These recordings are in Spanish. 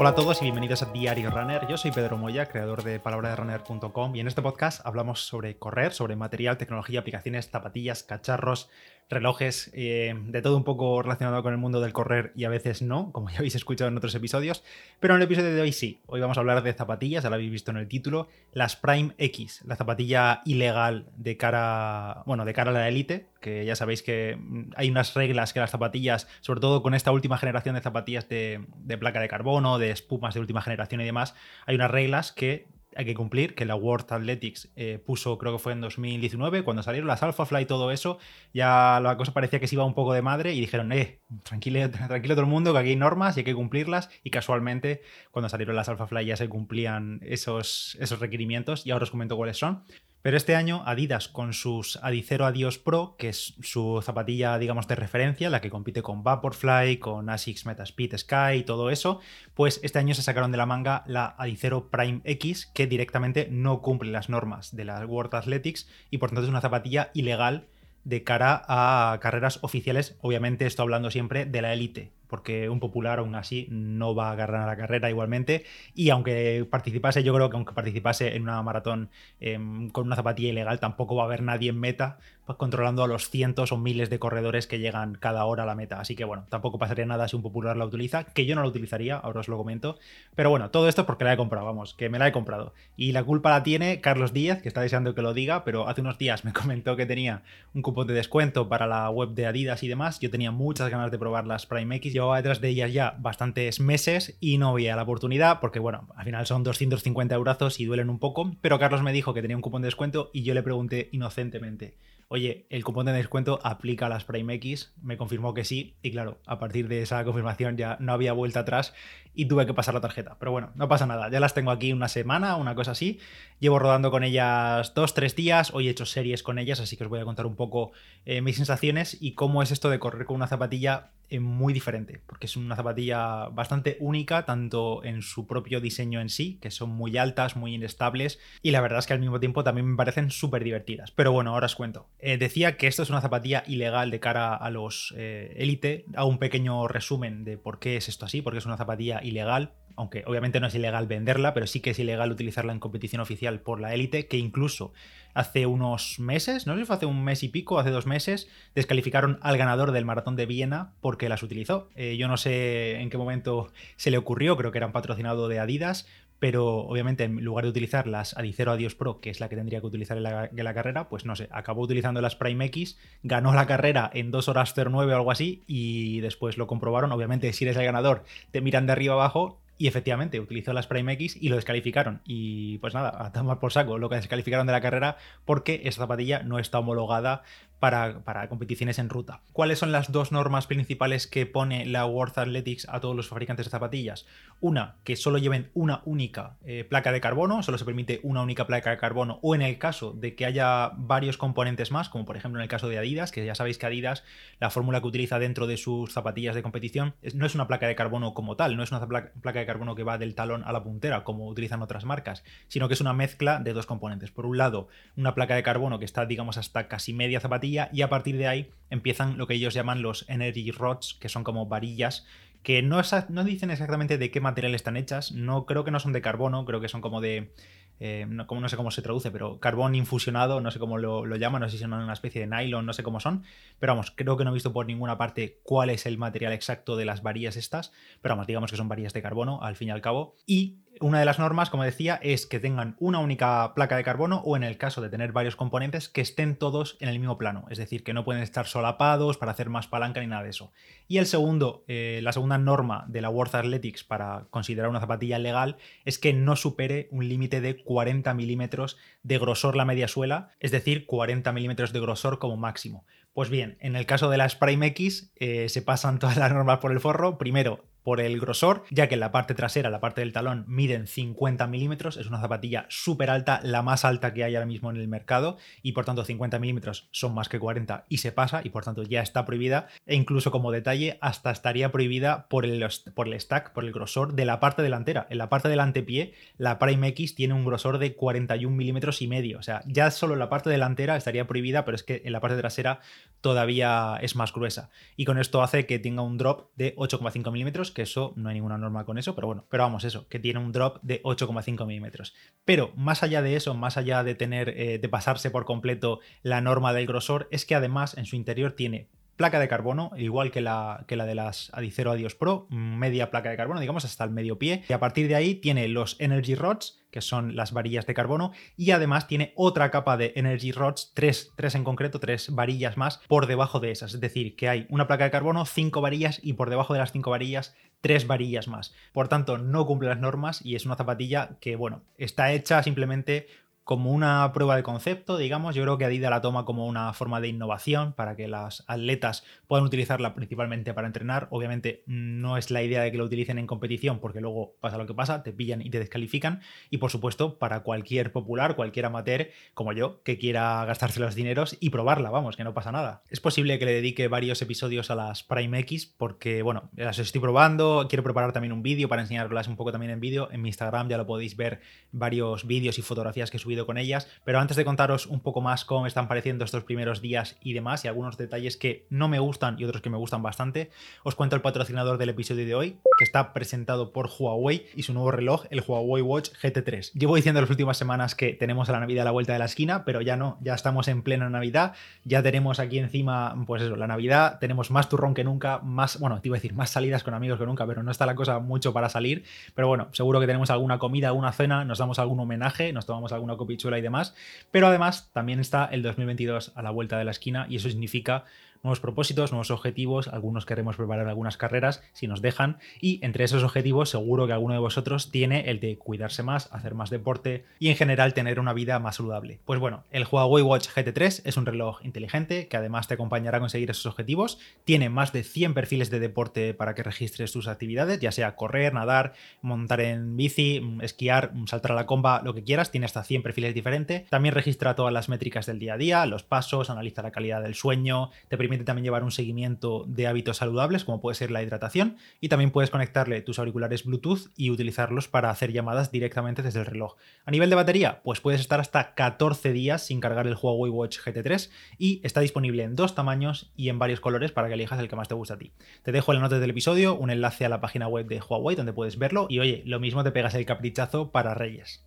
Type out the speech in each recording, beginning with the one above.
Hola a todos y bienvenidos a Diario Runner. Yo soy Pedro Moya, creador de palabraderunner.com y en este podcast hablamos sobre correr, sobre material, tecnología, aplicaciones, zapatillas, cacharros, relojes, eh, de todo un poco relacionado con el mundo del correr y a veces no, como ya habéis escuchado en otros episodios. Pero en el episodio de hoy sí. Hoy vamos a hablar de zapatillas, ya lo habéis visto en el título, las Prime X, la zapatilla ilegal de cara, bueno, de cara a la élite, que ya sabéis que mm, hay unas reglas que las zapatillas, sobre todo con esta última generación de zapatillas de, de placa de carbono, de espumas de última generación y demás, hay unas reglas que hay que cumplir, que la World Athletics eh, puso, creo que fue en 2019, cuando salieron las Alpha Fly y todo eso, ya la cosa parecía que se iba un poco de madre y dijeron, eh, tranquilo, tranquilo todo el mundo, que aquí hay normas y hay que cumplirlas. Y casualmente, cuando salieron las Alpha Fly ya se cumplían esos, esos requerimientos y ahora os comento cuáles son. Pero este año Adidas con sus Adicero Adios Pro, que es su zapatilla, digamos, de referencia, la que compite con Vaporfly, con Asics Metaspeed Sky y todo eso, pues este año se sacaron de la manga la Adicero Prime X, que directamente no cumple las normas de la World Athletics y por tanto es una zapatilla ilegal de cara a carreras oficiales, obviamente estoy hablando siempre de la élite, porque un popular aún así no va a agarrar a la carrera igualmente. Y aunque participase, yo creo que aunque participase en una maratón em, con una zapatilla ilegal, tampoco va a haber nadie en meta pues, controlando a los cientos o miles de corredores que llegan cada hora a la meta. Así que bueno, tampoco pasaría nada si un popular la utiliza, que yo no la utilizaría, ahora os lo comento. Pero bueno, todo esto es porque la he comprado, vamos, que me la he comprado. Y la culpa la tiene Carlos Díaz, que está deseando que lo diga, pero hace unos días me comentó que tenía un cupón de descuento para la web de Adidas y demás. Yo tenía muchas ganas de probar las Prime X llevaba detrás de ellas ya bastantes meses y no veía la oportunidad porque, bueno, al final son 250 euros y duelen un poco, pero Carlos me dijo que tenía un cupón de descuento y yo le pregunté inocentemente, oye, el cupón de descuento aplica a las Prime X, me confirmó que sí, y claro, a partir de esa confirmación ya no había vuelta atrás y tuve que pasar la tarjeta. Pero bueno, no pasa nada, ya las tengo aquí una semana, una cosa así. Llevo rodando con ellas dos, tres días, hoy he hecho series con ellas, así que os voy a contar un poco eh, mis sensaciones y cómo es esto de correr con una zapatilla muy diferente, porque es una zapatilla bastante única, tanto en su propio diseño en sí, que son muy altas, muy inestables, y la verdad es que al mismo tiempo también me parecen súper divertidas. Pero bueno, ahora os cuento. Eh, decía que esto es una zapatilla ilegal de cara a los élite. Eh, Hago un pequeño resumen de por qué es esto así, porque es una zapatilla ilegal aunque obviamente no es ilegal venderla, pero sí que es ilegal utilizarla en competición oficial por la élite, que incluso hace unos meses, no sé si fue hace un mes y pico, hace dos meses, descalificaron al ganador del maratón de Viena porque las utilizó. Eh, yo no sé en qué momento se le ocurrió, creo que era un patrocinado de Adidas, pero obviamente en lugar de utilizar las Adicero Adios Pro, que es la que tendría que utilizar en la, carrera, pues no sé, acabó utilizando las Prime X, ganó la carrera en 2 horas 09 o algo así, y después lo comprobaron. Obviamente, si eres el ganador, te miran de arriba abajo y efectivamente, utilizó las Prime X y lo descalificaron. Y pues nada, a tomar por saco lo que descalificaron de la carrera porque esa zapatilla no está homologada para, competiciones en ruta. ¿Cuáles son las dos normas principales que pone la World Athletics a todos los fabricantes de zapatillas? Una, que solo lleven una única eh, placa de carbono, solo se permite una única placa de carbono, o en el caso de que haya varios componentes más, como por ejemplo en el caso de Adidas, que ya sabéis que Adidas, la fórmula que utiliza dentro de sus zapatillas de competición, no es una placa de carbono como tal, no es una placa de carbono que va del talón a la puntera, como utilizan otras marcas, sino que es una mezcla de dos componentes. Por un lado, una placa de carbono que está, digamos, hasta casi media zapatilla, y a partir de ahí empiezan lo que ellos llaman los energy rods, que son como varillas que no, no dicen exactamente de qué material están hechas, no creo que no son de carbono, creo que son como de eh, no, como, no sé cómo se traduce, pero carbón infusionado, no sé cómo lo, llaman, no sé si son una especie de nylon, no sé cómo son, pero vamos, creo que no he visto por ninguna parte cuál es el material exacto de las varillas estas, pero vamos, digamos que son varillas de carbono, al fin y al cabo, y una de las normas, como decía, es que tengan una única placa de carbono o en el caso de tener varios componentes que estén todos en el mismo plano, es decir, que no pueden estar solapados para hacer más palanca ni nada de eso. Y el segundo, eh, la segunda norma de la World Athletics para considerar una zapatilla legal es que no supere un límite de 40 milímetros de grosor la media suela, es decir, 40 milímetros de grosor como máximo. Pues bien, en el caso de las Prime X eh, se pasan todas las normas por el forro. Primero, por el grosor, ya que la parte trasera, la parte del talón, miden 50 milímetros, es una zapatilla súper alta, la más alta que hay ahora mismo en el mercado, y por tanto 50 milímetros son más que 40 y se pasa, y por tanto ya está prohibida, e incluso como detalle, hasta estaría prohibida por el, por el stack, por el grosor de la parte delantera. En la parte del antepié, la Prime X tiene un grosor de 41 milímetros y medio, o sea, ya solo la parte delantera estaría prohibida, pero es que en la parte trasera todavía es más gruesa, y con esto hace que tenga un drop de 8,5 milímetros que eso no hay ninguna norma con eso, pero bueno, pero vamos, eso, que tiene un drop de 8,5 milímetros. Pero más allá de eso, más allá de tener, eh, de pasarse por completo la norma del grosor, es que además en su interior tiene placa de carbono, igual que la, que la de las Adicero Adios Pro, media placa de carbono, digamos, hasta el medio pie. Y a partir de ahí tiene los Energy Rods, que son las varillas de carbono, y además tiene otra capa de Energy Rods, tres, tres en concreto, tres varillas más por debajo de esas. Es decir, que hay una placa de carbono, cinco varillas, y por debajo de las cinco varillas, tres varillas más. Por tanto, no cumple las normas y es una zapatilla que, bueno, está hecha simplemente como una prueba de concepto, digamos. Yo creo que Adidas la toma como una forma de innovación para que las atletas puedan utilizarla principalmente para entrenar. Obviamente no es la idea de que lo utilicen en competición porque luego pasa lo que pasa, te pillan y te descalifican. Y por supuesto, para cualquier popular, cualquier amateur como yo, que quiera gastarse los dineros y probarla, vamos, que no pasa nada. Es posible que le dedique varios episodios a las Prime X porque, bueno, las estoy probando, quiero preparar también un vídeo para enseñarlas un poco también en vídeo. En mi Instagram ya lo podéis ver varios vídeos y fotografías que he subido con ellas, pero antes de contaros un poco más cómo están pareciendo estos primeros días y demás, y algunos detalles que no me gustan y otros que me gustan bastante, os cuento el patrocinador del episodio de hoy, que está presentado por Huawei y su nuevo reloj, el Huawei Watch GT3. Llevo diciendo las últimas semanas que tenemos a la Navidad a la vuelta de la esquina, pero ya no, ya estamos en plena Navidad, ya tenemos aquí encima, pues eso, la Navidad, tenemos más turrón que nunca, más, bueno, te iba a decir, más salidas con amigos que nunca, pero no está la cosa mucho para salir, pero bueno, seguro que tenemos alguna comida, alguna cena, nos damos algún homenaje, nos tomamos alguna copa pichula y demás. Pero además también está el 2022 a la vuelta de la esquina y eso significa nuevos propósitos, nuevos objetivos, algunos queremos preparar algunas carreras si nos dejan y entre esos objetivos seguro que alguno de vosotros tiene el de cuidarse más, hacer más deporte y en general tener una vida más saludable. Pues bueno, el Huawei Watch GT3 es un reloj inteligente que además te acompañará a conseguir esos objetivos, tiene más de 100 perfiles de deporte para que registres tus actividades, ya sea correr, nadar, montar en bici, esquiar, saltar a la comba, lo que quieras, tiene hasta 100 perfiles diferentes, también registra todas las métricas del día a día, los pasos, analiza la calidad del sueño, te permite también llevar un seguimiento de hábitos saludables, como puede ser la hidratación, y también puedes conectarle tus auriculares Bluetooth y utilizarlos para hacer llamadas directamente desde el reloj. A nivel de batería, pues puedes estar hasta 14 días sin cargar el Huawei Watch GT3 y está disponible en dos tamaños y en varios colores para que elijas el que más te gusta a ti. Te dejo en la nota del episodio un enlace a la página web de Huawei donde puedes verlo y oye, lo mismo te pegas el caprichazo para Reyes.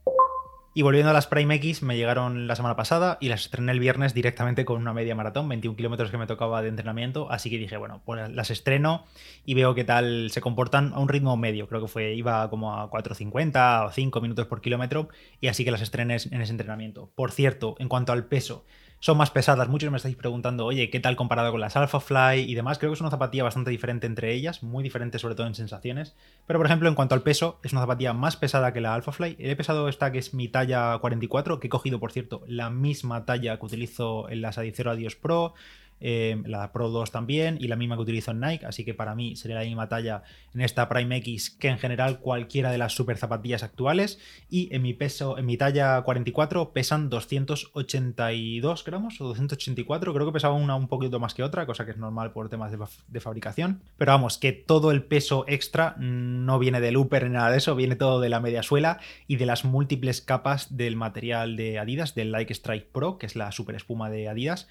Y volviendo a las Prime X, me llegaron la semana pasada y las estrené el viernes directamente con una media maratón, 21 kilómetros que me tocaba de entrenamiento. Así que dije, bueno, pues las estreno y veo qué tal se comportan a un ritmo medio. Creo que fue, iba como a 4.50 o 5 minutos por kilómetro y así que las estrené en ese entrenamiento. Por cierto, en cuanto al peso, son más pesadas. Muchos me estáis preguntando, oye, ¿qué tal comparado con las Alpha Fly y demás? Creo que es una zapatilla bastante diferente entre ellas, muy diferente sobre todo en sensaciones. Pero por ejemplo, en cuanto al peso, es una zapatilla más pesada que la Alpha Fly. He pesado esta que es mi talla 44, que he cogido, por cierto, la misma talla que utilizo en las Adicero Adios Pro, eh, la Pro 2 también y la misma que utilizo en Nike, así que para mí sería la misma talla en esta Prime X que en general cualquiera de las super zapatillas actuales. Y en mi peso, en mi talla 44 pesan 282 gramos o 284, creo que pesaba una un poquito más que otra, cosa que es normal por temas de, fabricación, pero vamos, que todo el peso extra no viene del upper ni nada de eso, viene todo de la media suela y de las múltiples capas del material de Adidas, del Like Strike Pro, que es la super espuma de Adidas,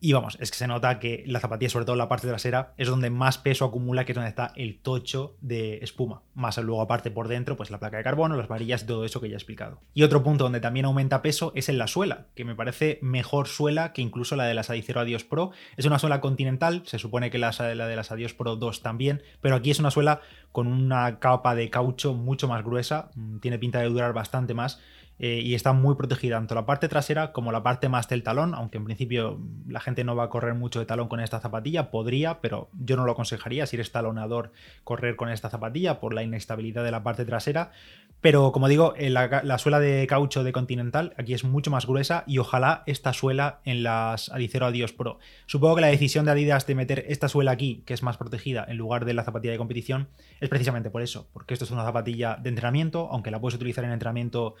y vamos, es que se nota que la zapatilla, sobre todo la parte trasera, es donde más peso acumula, que es donde está el tocho de espuma. Más luego, aparte por dentro, pues la placa de carbono, las varillas todo eso que ya he explicado. Y otro punto donde también aumenta peso es en la suela, que me parece mejor suela que incluso la de las Adicero Adios Pro. Es una suela continental, se supone que la, la de las Adios Pro 2 también, pero aquí es una suela con una capa de caucho mucho más gruesa, mm, tiene pinta de durar bastante más eh, y está muy protegida tanto la parte trasera como la parte más del talón, aunque en principio la gente no va a correr mucho de talón con esta zapatilla, podría, pero yo no lo aconsejaría si eres talonador correr con esta zapatilla por la inestabilidad de la parte trasera, pero como digo, la, suela de caucho de Continental aquí es mucho más gruesa y ojalá esta suela en las Adicero Adios Pro. Supongo que la decisión de Adidas de meter esta suela aquí, que es más protegida en lugar de la zapatilla de competición, es precisamente por eso, porque esto es una zapatilla de entrenamiento, aunque la puedes utilizar en entrenamiento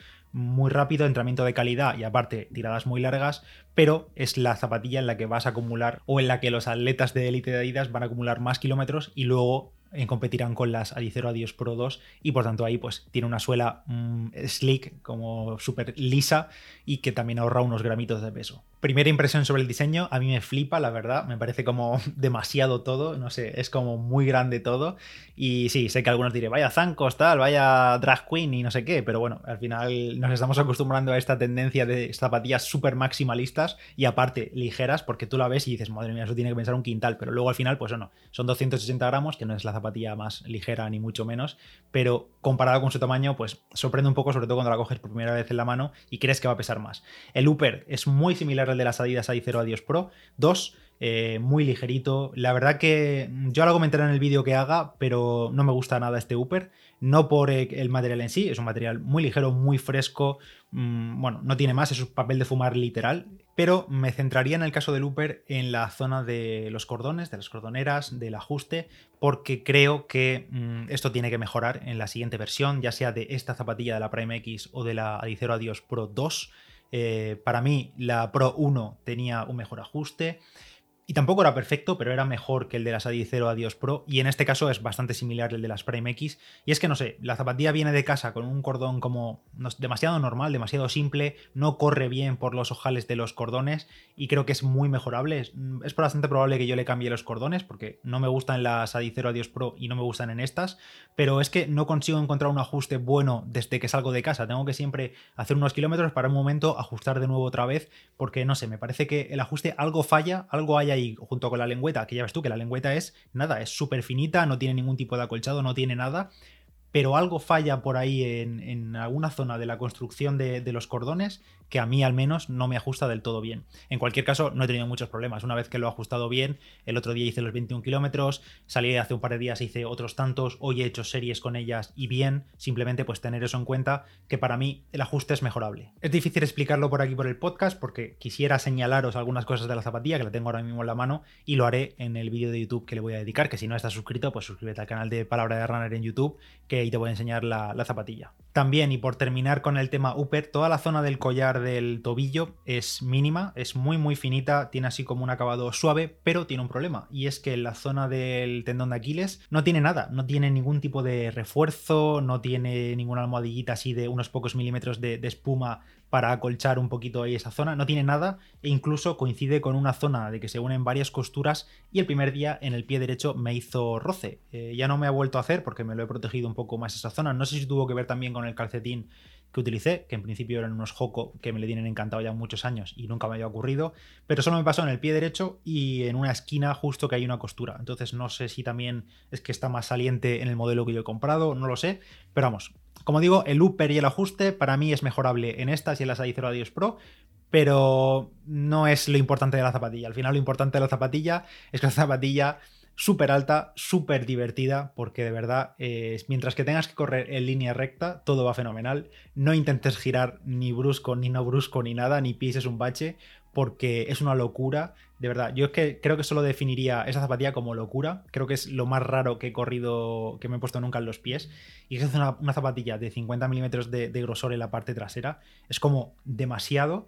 muy rápido, entrenamiento de calidad y aparte tiradas muy largas, pero es la zapatilla en la que vas a acumular o en la que los atletas de élite de Adidas van a acumular más kilómetros y luego competirán con las Adicero Adios Pro 2 y por tanto ahí pues tiene una suela mm, slick como súper lisa y que también ahorra unos gramitos de peso. Primera impresión sobre el diseño, a mí me flipa, la verdad, me parece como demasiado todo, no sé, es como muy grande todo. Y sí, sé que algunos dirán, vaya zancos, tal, vaya drag queen y no sé qué, pero bueno, al final nos estamos acostumbrando a esta tendencia de zapatillas súper maximalistas y aparte ligeras, porque tú la ves y dices, madre mía, eso tiene que pensar un quintal, pero luego al final, pues no, son 280 gramos, que no es la zapatilla más ligera ni mucho menos, pero comparado con su tamaño, pues sorprende un poco, sobre todo cuando la coges por primera vez en la mano y crees que va a pesar más. El Upper es muy similar al de las Adidas Adi0 Adios Pro 2, eh, muy ligerito. La verdad que yo ahora comentaré en el vídeo que haga, pero no me gusta nada este Upper. No por el material en sí, es un material muy ligero, muy fresco. Mm, bueno, no tiene más, es un papel de fumar literal. Pero me centraría en el caso del Upper en la zona de los cordones, de las cordoneras, del ajuste, porque creo que mm, esto tiene que mejorar en la siguiente versión, ya sea de esta zapatilla de la Prime X o de la Adicero Adios Pro 2. Eh, para mí, la Pro 1 tenía un mejor ajuste. Y tampoco era perfecto, pero era mejor que el de las Adicero Adios Pro. Y en este caso es bastante similar al de las Prime X. Y es que no sé, la zapatilla viene de casa con un cordón como demasiado normal, demasiado simple, no corre bien por los ojales de los cordones y creo que es muy mejorable. Es, es bastante probable que yo le cambie los cordones porque no me gustan las Adicero Adios Pro y no me gustan en estas. Pero es que no consigo encontrar un ajuste bueno desde que salgo de casa. Tengo que siempre hacer unos kilómetros para un momento ajustar de nuevo otra vez porque no sé, me parece que el ajuste algo falla, algo hay ahí junto con la lengüeta, que ya ves tú que la lengüeta es nada, es súper finita, no tiene ningún tipo de acolchado, no tiene nada, pero algo falla por ahí en, alguna zona de la construcción de, los cordones que a mí al menos no me ajusta del todo bien. En cualquier caso, no he tenido muchos problemas. Una vez que lo he ajustado bien, el otro día hice los 21 kilómetros, salí hace un par de días, hice otros tantos, hoy he hecho series con ellas y bien, simplemente pues tener eso en cuenta, que para mí el ajuste es mejorable. Es difícil explicarlo por aquí por el podcast porque quisiera señalaros algunas cosas de la zapatilla que la tengo ahora mismo en la mano y lo haré en el vídeo de YouTube que le voy a dedicar, que si no estás suscrito, pues suscríbete al canal de Palabra de Runner en YouTube, que ahí te voy a enseñar la, la zapatilla. También, y por terminar con el tema Upper, toda la zona del collar del tobillo es mínima, es muy muy finita, tiene así como un acabado suave, pero tiene un problema, y es que la zona del tendón de Aquiles no tiene nada, no tiene ningún tipo de refuerzo, no tiene ninguna almohadillita así de unos pocos milímetros de, espuma para acolchar un poquito ahí esa zona, no tiene nada e incluso coincide con una zona de que se unen varias costuras y el primer día en el pie derecho me hizo roce. Eh, ya no me ha vuelto a hacer porque me lo he protegido un poco más esa zona, no sé si tuvo que ver también con el calcetín que utilicé, que en principio eran unos Joco que me le tienen encantado ya muchos años y nunca me había ocurrido, pero solo me pasó en el pie derecho y en una esquina justo que hay una costura. Entonces no sé si también es que está más saliente en el modelo que yo he comprado, no lo sé, pero vamos. Como digo, el upper y el ajuste para mí es mejorable en estas y en las Adicero Adios Pro, pero no es lo importante de la zapatilla. Al final lo importante de la zapatilla es que la zapatilla súper alta, súper divertida, porque de verdad, eh, mientras que tengas que correr en línea recta, todo va fenomenal. No intentes girar ni brusco, ni no brusco, ni nada, ni pises un bache, porque es una locura. De verdad, yo es que creo que solo definiría esa zapatilla como locura. Creo que es lo más raro que he corrido, que me he puesto nunca en los pies. Y es una, una zapatilla de 50 milímetros de grosor en la parte trasera. Es como demasiado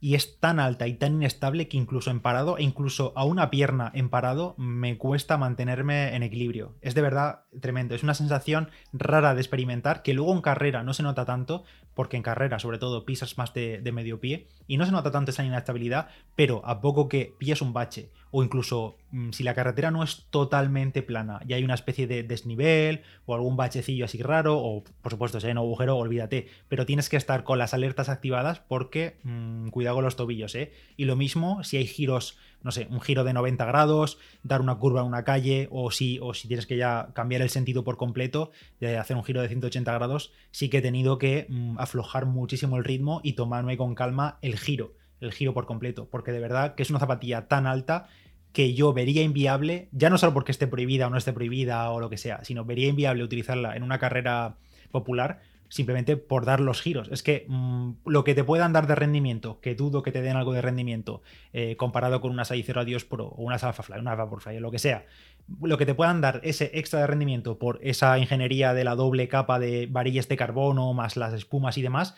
y es tan alta y tan inestable que incluso en parado e incluso a una pierna en parado me cuesta mantenerme en equilibrio. Es de verdad tremendo, es una sensación rara de experimentar que luego en carrera no se nota tanto, porque en carrera sobre todo pisas más de, medio pie y no se nota tanto esa inestabilidad, pero a poco que pillas un bache o incluso mm, si la carretera no es totalmente plana y hay una especie de desnivel o algún bachecillo así raro o por supuesto si hay un agujero olvídate, pero tienes que estar con las alertas activadas porque mm, cuidado con los tobillos, ¿eh? Y lo mismo si hay giros no sé, un giro de 90 grados, dar una curva en una calle, o si, o si tienes que ya cambiar el sentido por completo, de hacer un giro de 180 grados, sí que he tenido que mm, aflojar muchísimo el ritmo y tomarme con calma el giro, el giro por completo, porque de verdad que es una zapatilla tan alta que yo vería inviable, ya no solo porque esté prohibida o no esté prohibida o lo que sea, sino vería inviable utilizarla en una carrera popular simplemente por dar los giros. Es que mm, lo que te puedan dar de rendimiento, que dudo que te den algo de rendimiento, eh, comparado con una 6.0 Adios Pro o una Alphafly, una Vaporfly, lo que sea, lo que te puedan dar ese extra de rendimiento por esa ingeniería de la doble capa de varillas de carbono más las espumas y demás,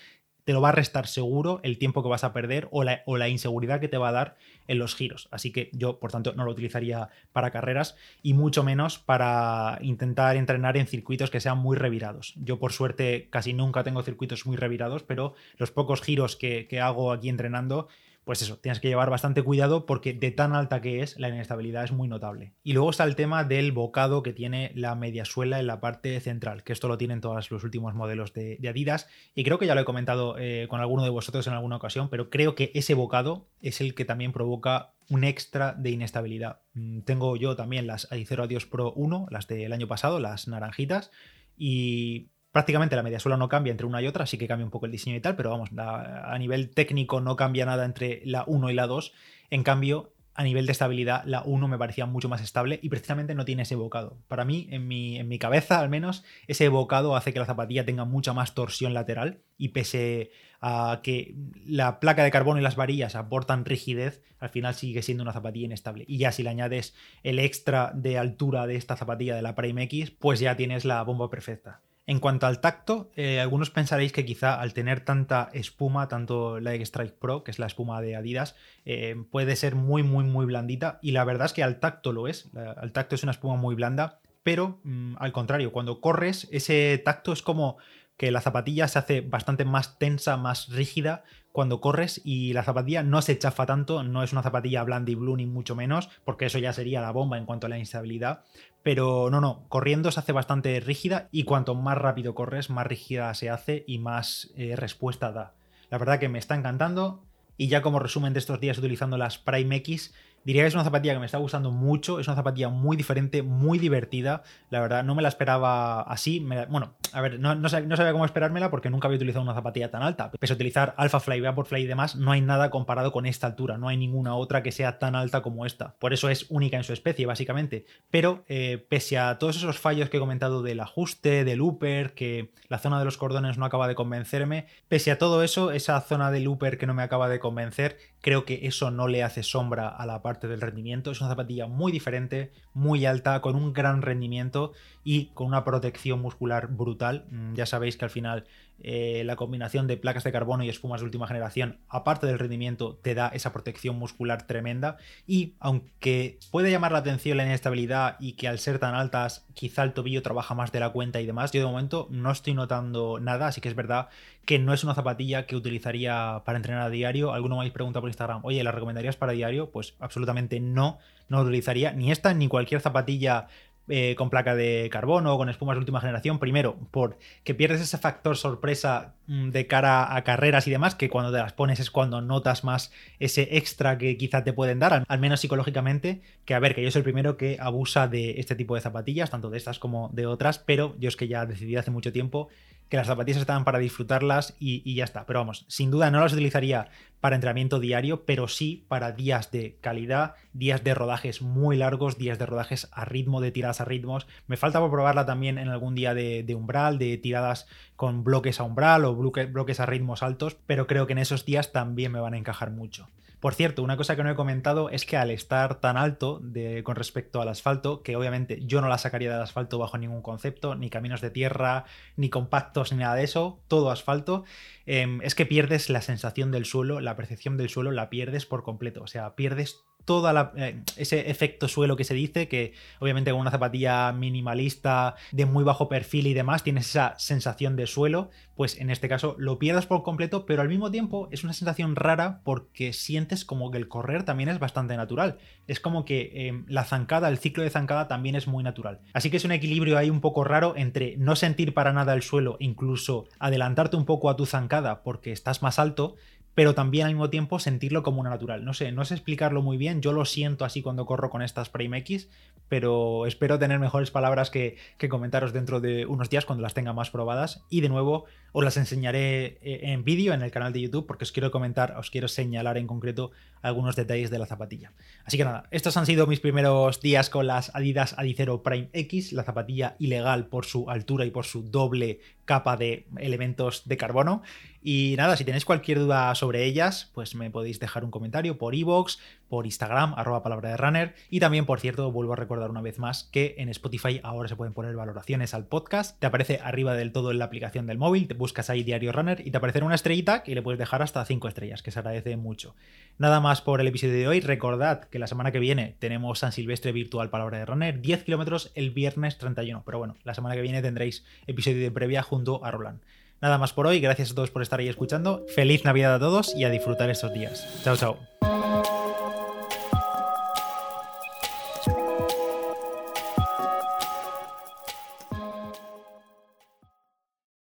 te lo va a restar seguro el tiempo que vas a perder o la, inseguridad que te va a dar en los giros. Así que yo, por tanto, no lo utilizaría para carreras y mucho menos para intentar entrenar en circuitos que sean muy revirados. Yo, por suerte, casi nunca tengo circuitos muy revirados, pero los pocos giros que hago aquí entrenando pues eso, tienes que llevar bastante cuidado porque de tan alta que es, la inestabilidad es muy notable. Y luego está el tema del bocado que tiene la media suela en la parte central, que esto lo tienen todos los últimos modelos de, Adidas. Y creo que ya lo he comentado eh, con alguno de vosotros en alguna ocasión, pero creo que ese bocado es el que también provoca un extra de inestabilidad. Mm, tengo yo también las Adicero Adios Pro 1, las del año pasado, las naranjitas, y prácticamente la media suela no cambia entre una y otra, sí que cambia un poco el diseño y tal, pero vamos, a nivel técnico no cambia nada entre la 1 y la 2. En cambio, a nivel de estabilidad, la 1 me parecía mucho más estable y precisamente no tiene ese bocado. Para mí, en mi, en mi cabeza al menos, ese bocado hace que la zapatilla tenga mucha más torsión lateral y pese a que la placa de carbono y las varillas aportan rigidez, al final sigue siendo una zapatilla inestable. Y ya si le añades el extra de altura de esta zapatilla de la Prime X, pues ya tienes la bomba perfecta. En cuanto al tacto, eh, algunos pensaréis que quizá al tener tanta espuma, tanto la Strike Pro, que es la espuma de Adidas, eh, puede ser muy, muy, muy blandita. Y la verdad es que al tacto lo es. al tacto es una espuma muy blanda, pero mm, al contrario, cuando corres, ese tacto es como que la zapatilla se hace bastante más tensa, más rígida cuando corres y la zapatilla no se chafa tanto, no es una zapatilla blanda y blue ni mucho menos, porque eso ya sería la bomba en cuanto a la instabilidad, pero no, no, corriendo se hace bastante rígida y cuanto más rápido corres, más rígida se hace y más eh, respuesta da. La verdad que me está encantando y ya como resumen de estos días utilizando las Prime X, Diría que es una zapatilla que me está gustando mucho, es una zapatilla muy diferente, muy divertida. La verdad, no me la esperaba así. bueno, a ver, no, sabía, cómo esperármela porque nunca había utilizado una zapatilla tan alta. Pese a utilizar Alpha Fly, Vaporfly y demás, no hay nada comparado con esta altura. No hay ninguna otra que sea tan alta como esta. Por eso es única en su especie, básicamente. Pero eh, pese a todos esos fallos que he comentado del ajuste, del looper, que la zona de los cordones no acaba de convencerme, pese a todo eso, esa zona del looper que no me acaba de convencer, creo que eso no le hace sombra a la parte del rendimiento. Es una zapatilla muy diferente, muy alta, con un gran rendimiento y con una protección muscular brutal. Mm, ya sabéis que al final eh, la combinación de placas de carbono y espumas de última generación, aparte del rendimiento, te da esa protección muscular tremenda. Y aunque puede llamar la atención la inestabilidad y que al ser tan altas quizá el tobillo trabaja más de la cuenta y demás, yo de momento no estoy notando nada, así que es verdad que no es una zapatilla que utilizaría para entrenar a diario. Alguno me habéis preguntado por Instagram, oye, ¿la recomendarías para diario? Pues absolutamente no, no utilizaría ni esta ni cualquier zapatilla eh, con placa de carbono o con espumas de última generación. Primero, porque pierdes ese factor sorpresa mm, de cara a carreras y demás, que cuando te las pones es cuando notas más ese extra que quizá te pueden dar, al menos psicológicamente, que a ver, que yo soy el primero que abusa de este tipo de zapatillas, tanto de estas como de otras, pero yo es que ya decidí hace mucho tiempo que las zapatillas estaban para disfrutarlas y, ya está. Pero vamos, sin duda no las utilizaría para entrenamiento diario, pero sí para días de calidad, días de rodajes muy largos, días de rodajes a ritmo, de tiradas a ritmos. Me falta probarla también en algún día de umbral, de tiradas con bloques a umbral o bloques a ritmos altos, pero creo que en esos días también me van a encajar mucho. Por cierto, una cosa que no he comentado es que al estar tan alto de, con respecto al asfalto, que obviamente yo no la sacaría del asfalto bajo ningún concepto, ni caminos de tierra, ni compactos, ni nada de eso, todo asfalto, em, es que pierdes la sensación del suelo, la percepción del suelo la pierdes por completo. O sea, pierdes todo eh, ese efecto suelo que se dice, que obviamente con una zapatilla minimalista de muy bajo perfil y demás tienes esa sensación de suelo, pues en este caso lo pierdas por completo, pero al mismo tiempo es una sensación rara porque sientes como que el correr también es bastante natural. Es como que em, la zancada, el ciclo de zancada también es muy natural. Así que es un equilibrio ahí un poco raro entre no sentir para nada el suelo, incluso adelantarte un poco a tu zancada porque estás más alto, pero también al mismo tiempo sentirlo como una natural. No sé, no sé explicarlo muy bien, yo lo siento así cuando corro con estas Prime X, pero espero tener mejores palabras que, comentaros dentro de unos días cuando las tenga más probadas. Y de nuevo, os las enseñaré eh, en vídeo en el canal de YouTube porque os quiero comentar, os quiero señalar en concreto algunos detalles de la zapatilla. Así que nada, estos han sido mis primeros días con las Adidas Adicero Prime X, la zapatilla ilegal por su altura y por su doble capa de elementos de carbono. Y nada, si tenéis cualquier duda sobre ellas, pues me podéis dejar un comentario por iVoox, por Instagram, arroba palabra de runner. Y también, por cierto, vuelvo a recordar una vez más que en Spotify ahora se pueden poner valoraciones al podcast. Te aparece arriba del todo en la aplicación del móvil, te buscas ahí Diario Runner y te aparecerá una estrellita y le puedes dejar hasta 5 estrellas, que se agradece mucho. Nada más por el episodio de hoy. Recordad que la semana que viene tenemos San Silvestre Virtual Palabra de Runner, 10 kilómetros el viernes 31. Pero bueno, la semana que viene tendréis episodio de previa junto a Roland. Nada más por hoy, gracias a todos por estar ahí escuchando. Feliz Navidad a todos y a disfrutar estos días. Chao, chao.